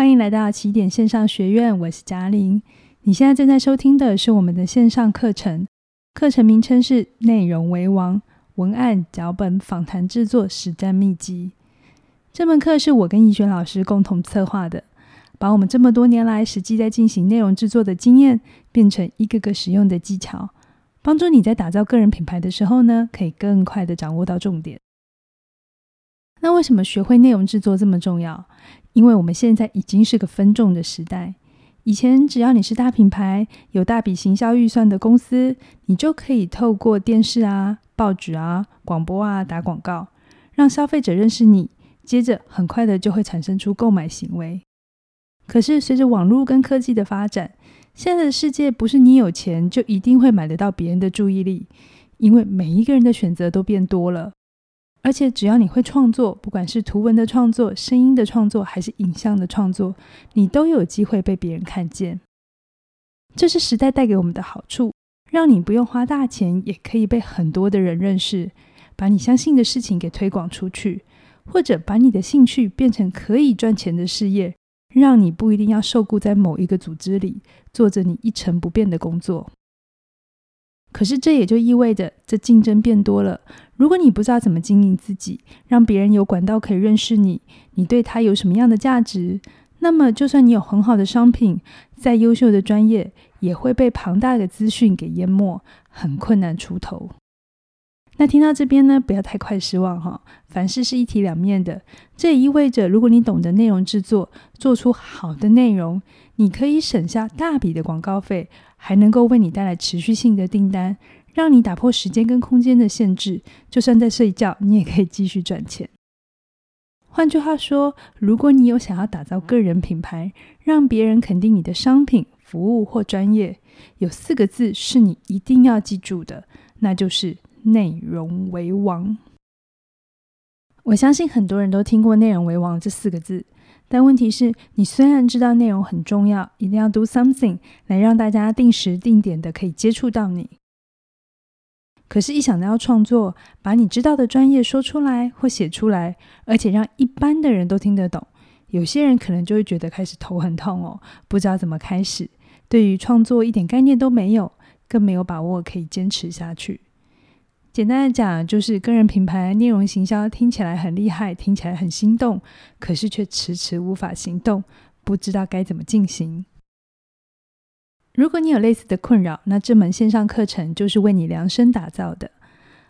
欢迎来到起点线上学院，我是嘉玲。你现在正在收听的是我们的线上课程，课程名称是《内容为王：文案、脚本、访谈制作实战秘笈》。这门课是我跟怡璇老师共同策划的，把我们这么多年来实际在进行内容制作的经验，变成一个个实用的技巧，帮助你在打造个人品牌的时候呢，可以更快地掌握到重点。那为什么学会内容制作这么重要？因为我们现在已经是个分众的时代。以前只要你是大品牌、有大笔行销预算的公司，你就可以透过电视啊、报纸啊、广播啊打广告，让消费者认识你，接着很快的就会产生出购买行为。可是随着网络跟科技的发展，现在的世界不是你有钱就一定会买得到别人的注意力，因为每一个人的选择都变多了。而且只要你会创作，不管是图文的创作、声音的创作，还是影像的创作，你都有机会被别人看见。这是时代带给我们的好处，让你不用花大钱，也可以被很多的人认识，把你相信的事情给推广出去，或者把你的兴趣变成可以赚钱的事业，让你不一定要受雇在某一个组织里，做着你一成不变的工作。可是这也就意味着，这竞争变多了。如果你不知道怎么经营自己，让别人有管道可以认识你，你对他有什么样的价值，那么就算你有很好的商品，再优秀的专业，也会被庞大的资讯给淹没，很困难出头。那听到这边呢，不要太快失望哈。凡事是一体两面的，这也意味着，如果你懂得内容制作，做出好的内容，你可以省下大笔的广告费，还能够为你带来持续性的订单，让你打破时间跟空间的限制，就算在睡觉，你也可以继续赚钱。换句话说，如果你有想要打造个人品牌，让别人肯定你的商品、服务或专业，有四个字是你一定要记住的，那就是。内容为王。我相信很多人都听过“内容为王”这四个字，但问题是，你虽然知道内容很重要，一定要 do something 来让大家定时定点的可以接触到你，可是，一想到要创作，把你知道的专业说出来或写出来，而且让一般的人都听得懂，有些人可能就会觉得开始头很痛哦，不知道怎么开始，对于创作一点概念都没有，更没有把握可以坚持下去。简单的讲，就是个人品牌内容行销听起来很厉害，听起来很心动，可是却迟迟无法行动，不知道该怎么进行。如果你有类似的困扰，那这门线上课程就是为你量身打造的。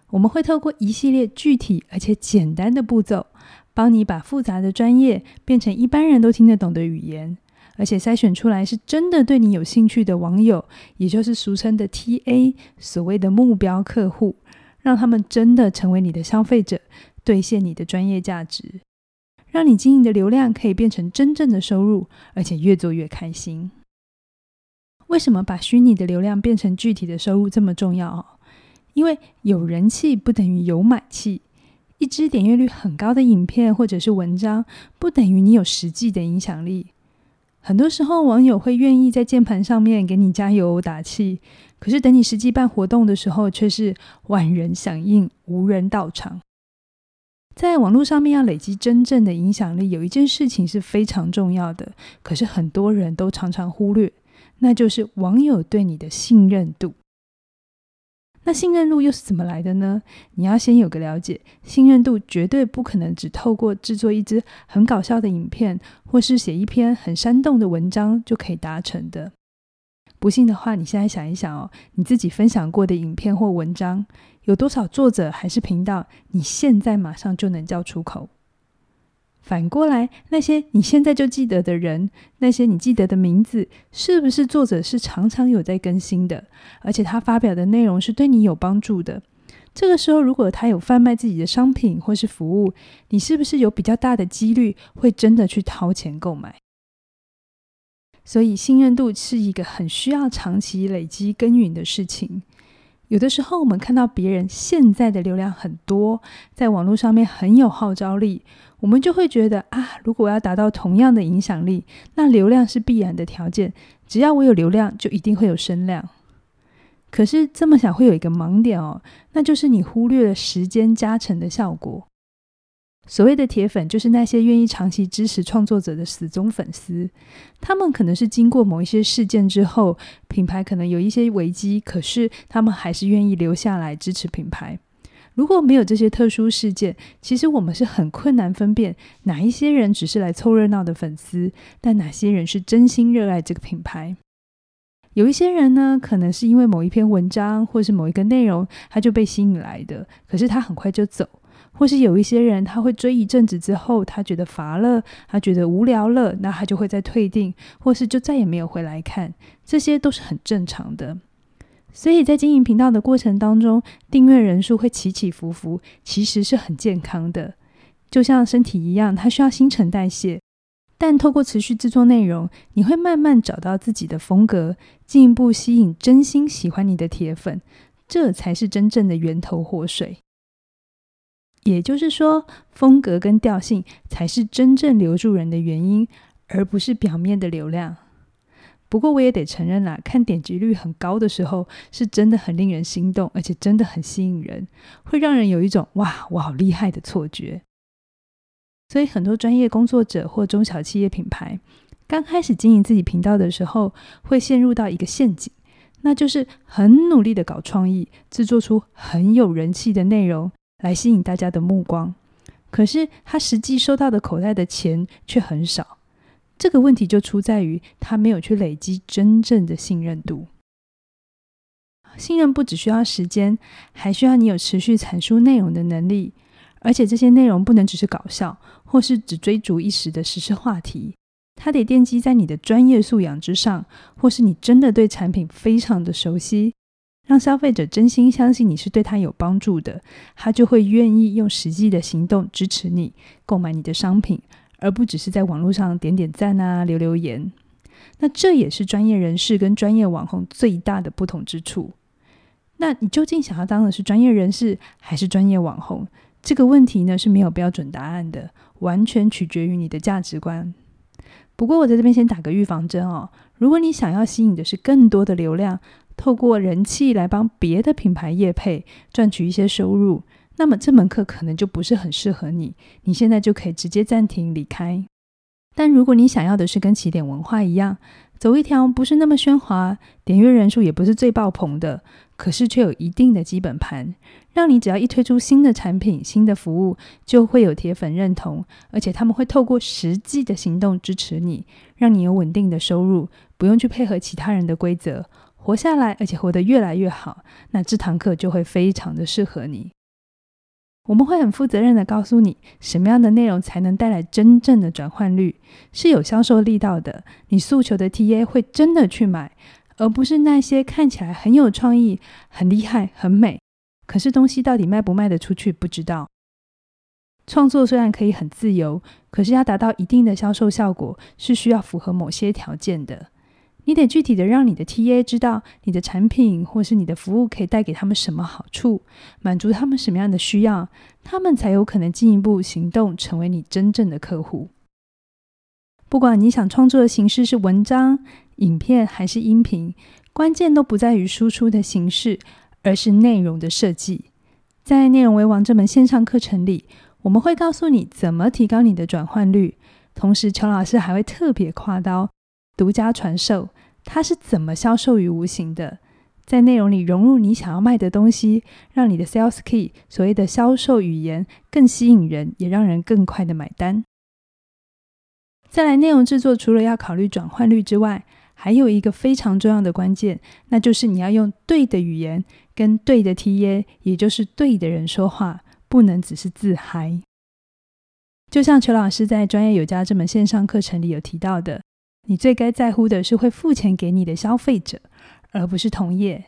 我们会透过一系列具体而且简单的步骤，帮你把复杂的专业变成一般人都听得懂的语言，而且筛选出来是真的对你有兴趣的网友，也就是俗称的 TA，所谓的目标客户。让他们真的成为你的消费者，兑现你的专业价值，让你经营的流量可以变成真正的收入，而且越做越开心。为什么把虚拟的流量变成具体的收入这么重要？因为有人气不等于有买气，一支点阅率很高的影片或者是文章，不等于你有实际的影响力。很多时候，网友会愿意在键盘上面给你加油打气。可是等你实际办活动的时候，却是万人响应，无人到场。在网络上面要累积真正的影响力，有一件事情是非常重要的，可是很多人都常常忽略，那就是网友对你的信任度。那信任度又是怎么来的呢？你要先有个了解，信任度绝对不可能只透过制作一支很搞笑的影片，或是写一篇很煽动的文章就可以达成的。不信的话，你现在想一想哦，你自己分享过的影片或文章，有多少作者还是频道，你现在马上就能叫出口？反过来，那些你现在就记得的人，那些你记得的名字，是不是作者是常常有在更新的？而且他发表的内容是对你有帮助的？这个时候，如果他有贩卖自己的商品或是服务，你是不是有比较大的几率会真的去掏钱购买？所以，信任度是一个很需要长期累积耕耘的事情。有的时候，我们看到别人现在的流量很多，在网络上面很有号召力，我们就会觉得啊，如果我要达到同样的影响力，那流量是必然的条件。只要我有流量，就一定会有声量。可是这么想会有一个盲点哦，那就是你忽略了时间加成的效果。所谓的铁粉，就是那些愿意长期支持创作者的死忠粉丝。他们可能是经过某一些事件之后，品牌可能有一些危机，可是他们还是愿意留下来支持品牌。如果没有这些特殊事件，其实我们是很困难分辨哪一些人只是来凑热闹的粉丝，但哪些人是真心热爱这个品牌。有一些人呢，可能是因为某一篇文章或是某一个内容，他就被吸引来的，可是他很快就走。或是有一些人，他会追一阵子之后，他觉得乏了，他觉得无聊了，那他就会再退订，或是就再也没有回来看，这些都是很正常的。所以在经营频道的过程当中，订阅人数会起起伏伏，其实是很健康的，就像身体一样，它需要新陈代谢。但透过持续制作内容，你会慢慢找到自己的风格，进一步吸引真心喜欢你的铁粉，这才是真正的源头活水。也就是说，风格跟调性才是真正留住人的原因，而不是表面的流量。不过我也得承认啦，看点击率很高的时候，是真的很令人心动，而且真的很吸引人，会让人有一种“哇，我好厉害”的错觉。所以，很多专业工作者或中小企业品牌刚开始经营自己频道的时候，会陷入到一个陷阱，那就是很努力的搞创意，制作出很有人气的内容来吸引大家的目光。可是，他实际收到的口袋的钱却很少。这个问题就出在于他没有去累积真正的信任度。信任不只需要时间，还需要你有持续阐述内容的能力。而且这些内容不能只是搞笑，或是只追逐一时的时事话题，它得奠基在你的专业素养之上，或是你真的对产品非常的熟悉，让消费者真心相信你是对他有帮助的，他就会愿意用实际的行动支持你购买你的商品，而不只是在网络上点点赞啊、留留言。那这也是专业人士跟专业网红最大的不同之处。那你究竟想要当的是专业人士，还是专业网红？这个问题呢，是没有标准答案的，完全取决于你的价值观。不过我在这边先打个预防针哦，如果你想要吸引的是更多的流量，透过人气来帮别的品牌业配赚取一些收入，那么这门课可能就不是很适合你。你现在就可以直接暂停离开。但如果你想要的是跟起点文化一样，走一条不是那么喧哗，点阅人数也不是最爆棚的，可是却有一定的基本盘，让你只要一推出新的产品、新的服务，就会有铁粉认同，而且他们会透过实际的行动支持你，让你有稳定的收入，不用去配合其他人的规则，活下来，而且活得越来越好。那这堂课就会非常的适合你。我们会很负责任地告诉你，什么样的内容才能带来真正的转换率，是有销售力道的。你诉求的 TA 会真的去买，而不是那些看起来很有创意、很厉害、很美，可是东西到底卖不卖得出去不知道。创作虽然可以很自由，可是要达到一定的销售效果，是需要符合某些条件的。你得具体的让你的 TA 知道你的产品或是你的服务可以带给他们什么好处，满足他们什么样的需要，他们才有可能进一步行动，成为你真正的客户。不管你想创作的形式是文章、影片还是音频，关键都不在于输出的形式，而是内容的设计。在《内容为王》这门线上课程里，我们会告诉你怎么提高你的转换率，同时邱老师还会特别夸刀。独家传授，它是怎么销售于无形的？在内容里融入你想要卖的东西，让你的 sales key 所谓的销售语言更吸引人，也让人更快的买单。再来，内容制作除了要考虑转换率之外，还有一个非常重要的关键，那就是你要用对的语言跟对的 TA，也就是对的人说话，不能只是自嗨。就像邱老师在《专业有加》这门线上课程里有提到的。你最该在乎的是会付钱给你的消费者，而不是同业。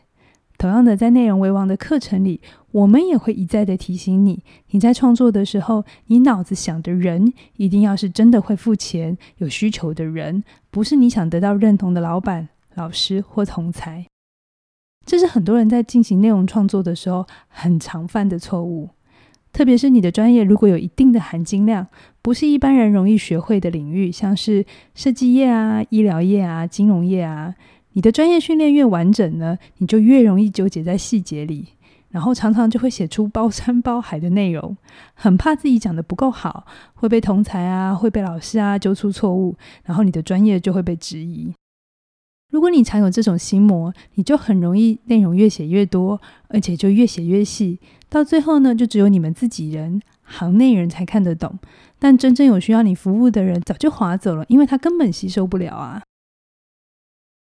同样的，在内容为王的课程里，我们也会一再的提醒你：你在创作的时候，你脑子想的人一定要是真的会付钱、有需求的人，不是你想得到认同的老板、老师或同才。这是很多人在进行内容创作的时候很常犯的错误。特别是你的专业如果有一定的含金量，不是一般人容易学会的领域，像是设计业啊、医疗业啊、金融业啊，你的专业训练越完整呢，你就越容易纠结在细节里。然后常常就会写出包山包海的内容，很怕自己讲得不够好，会被同才啊，会被老师啊揪出错误，然后你的专业就会被质疑。如果你常有这种心魔，你就很容易内容越写越多，而且就越写越细，到最后呢，就只有你们自己人、行内人才看得懂，但真正有需要你服务的人早就划走了，因为他根本吸收不了啊。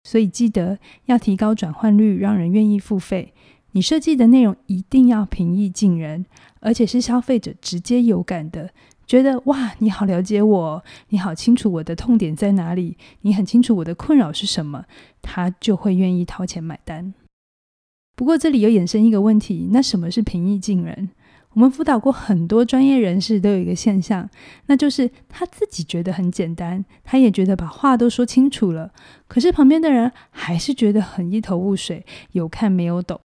所以记得要提高转换率，让人愿意付费。你设计的内容一定要平易近人，而且是消费者直接有感的，觉得哇，你好了解我，你好清楚我的痛点在哪里，你很清楚我的困扰是什么，他就会愿意掏钱买单。不过这里又衍生一个问题，那什么是平易近人？我们辅导过很多专业人士，都有一个现象，那就是他自己觉得很简单，他也觉得把话都说清楚了，可是旁边的人还是觉得很一头雾水，有看没有懂。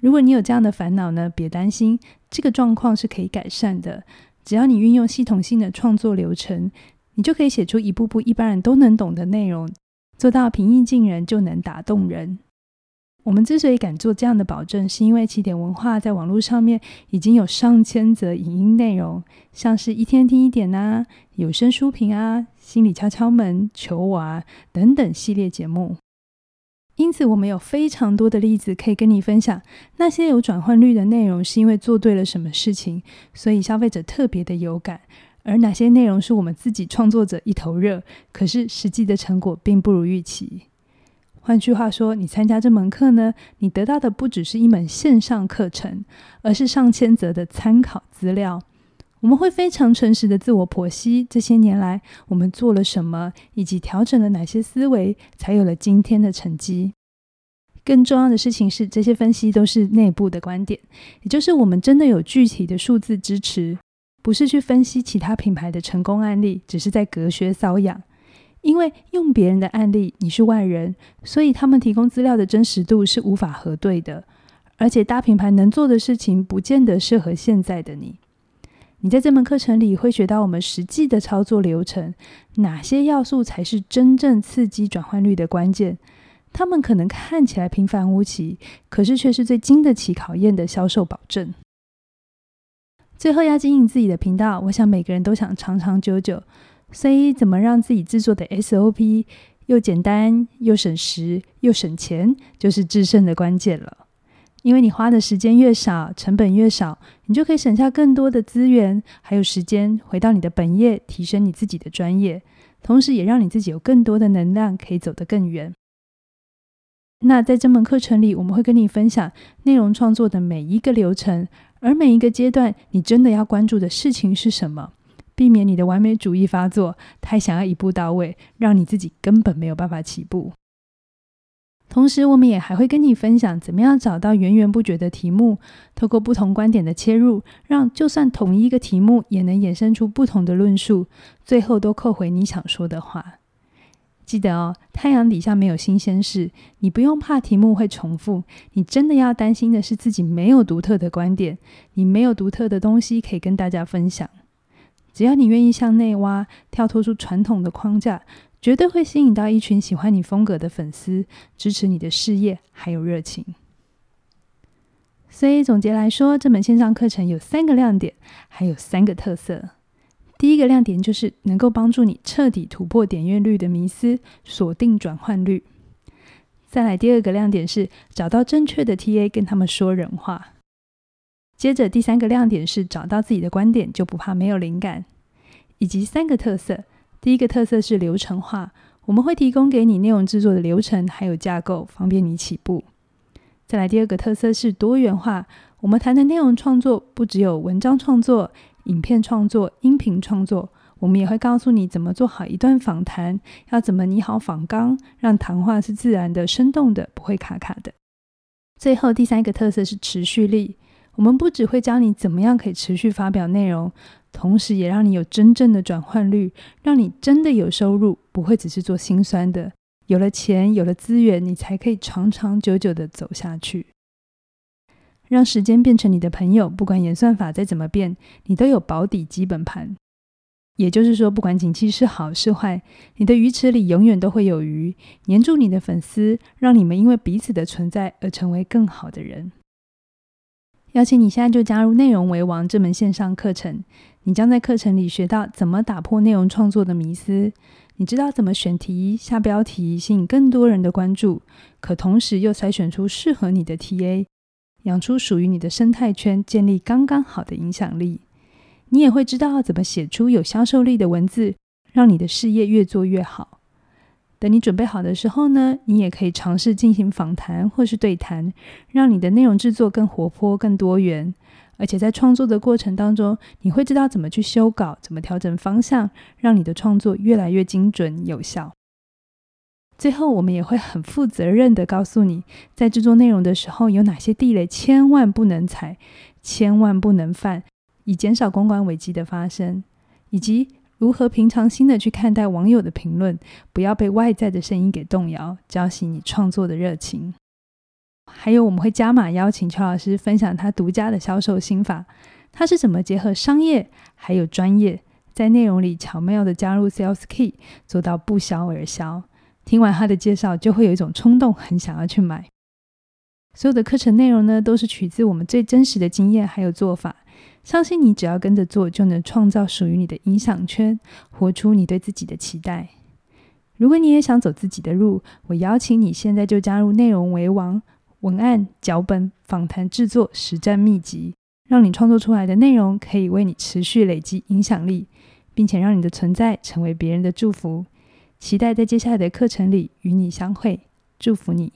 如果你有这样的烦恼呢，别担心，这个状况是可以改善的。只要你运用系统性的创作流程，你就可以写出一步步一般人都能懂的内容，做到平易近人，就能打动人。我们之所以敢做这样的保证，是因为起点文化在网络上面已经有上千则影音内容，像是一天听一点啊、有声书评啊、心理敲敲门、求我啊等等系列节目。因此，我们有非常多的例子可以跟你分享。那些有转换率的内容，是因为做对了什么事情，所以消费者特别的有感；而哪些内容是我们自己创作者一头热，可是实际的成果并不如预期。换句话说，你参加这门课呢，你得到的不只是一门线上课程，而是上千则的参考资料。我们会非常诚实的自我剖析，这些年来我们做了什么，以及调整了哪些思维，才有了今天的成绩。更重要的事情是，这些分析都是内部的观点，也就是我们真的有具体的数字支持，不是去分析其他品牌的成功案例，只是在隔靴搔痒。因为用别人的案例，你是外人，所以他们提供资料的真实度是无法核对的，而且大品牌能做的事情，不见得适合现在的你。你在这门课程里会学到我们实际的操作流程，哪些要素才是真正刺激转换率的关键？他们可能看起来平凡无奇，可是却是最经得起考验的销售保证。最后要经营自己的频道，我想每个人都想长长久久，所以怎么让自己制作的 SOP 又简单又省时又省钱，就是制胜的关键了。因为你花的时间越少，成本越少，你就可以省下更多的资源，还有时间回到你的本业，提升你自己的专业，同时也让你自己有更多的能量，可以走得更远。那在这门课程里，我们会跟你分享内容创作的每一个流程，而每一个阶段，你真的要关注的事情是什么，避免你的完美主义发作，太想要一步到位，让你自己根本没有办法起步。同时，我们也还会跟你分享怎么样找到源源不绝的题目，透过不同观点的切入，让就算同一个题目也能衍生出不同的论述，最后都扣回你想说的话。记得哦，太阳底下没有新鲜事，你不用怕题目会重复，你真的要担心的是自己没有独特的观点，你没有独特的东西可以跟大家分享。只要你愿意向内挖，跳脱出传统的框架。绝对会吸引到一群喜欢你风格的粉丝，支持你的事业还有热情。所以总结来说，这门线上课程有三个亮点，还有三个特色。第一个亮点就是能够帮助你彻底突破点阅率的迷思，锁定转换率。再来，第二个亮点是找到正确的 TA，跟他们说人话。接着，第三个亮点是找到自己的观点，就不怕没有灵感。以及三个特色。第一个特色是流程化，我们会提供给你内容制作的流程还有架构，方便你起步。再来，第二个特色是多元化，我们谈的内容创作不只有文章创作、影片创作、音频创作，我们也会告诉你怎么做好一段访谈，要怎么拟好访纲，让谈话是自然的、生动的，不会卡卡的。最后，第三个特色是持续力，我们不只会教你怎么样可以持续发表内容。同时，也让你有真正的转换率，让你真的有收入，不会只是做心酸的。有了钱，有了资源，你才可以长长久久的走下去。让时间变成你的朋友，不管演算法再怎么变，你都有保底基本盘。也就是说，不管景气是好是坏，你的鱼池里永远都会有鱼，黏住你的粉丝，让你们因为彼此的存在而成为更好的人。邀请你现在就加入《内容为王》这门线上课程。你将在课程里学到怎么打破内容创作的迷思，你知道怎么选题、下标题，吸引更多人的关注，可同时又筛选出适合你的 TA，养出属于你的生态圈，建立刚刚好的影响力。你也会知道怎么写出有销售力的文字，让你的事业越做越好。等你准备好的时候呢，你也可以尝试进行访谈或是对谈，让你的内容制作更活泼、更多元。而且在创作的过程当中，你会知道怎么去修稿、怎么调整方向，让你的创作越来越精准有效。最后，我们也会很负责任地告诉你，在制作内容的时候有哪些地雷千万不能踩、千万不能犯，以减少公关危机的发生，以及如何平常心的去看待网友的评论，不要被外在的声音给动摇，浇熄你创作的热情。还有，我们会加码邀请邱老师分享他独家的销售心法，他是怎么结合商业还有专业，在内容里巧妙的加入 Sales Key，做到不销而销。听完他的介绍，就会有一种冲动，很想要去买。所有的课程内容呢，都是取自我们最真实的经验还有做法。相信你只要跟着做，就能创造属于你的影响圈，活出你对自己的期待。如果你也想走自己的路，我邀请你现在就加入内容为王文案、脚本、访谈制作实战秘籍，让你创作出来的内容可以为你持续累积影响力，并且让你的存在成为别人的祝福。期待在接下来的课程里与你相会，祝福你。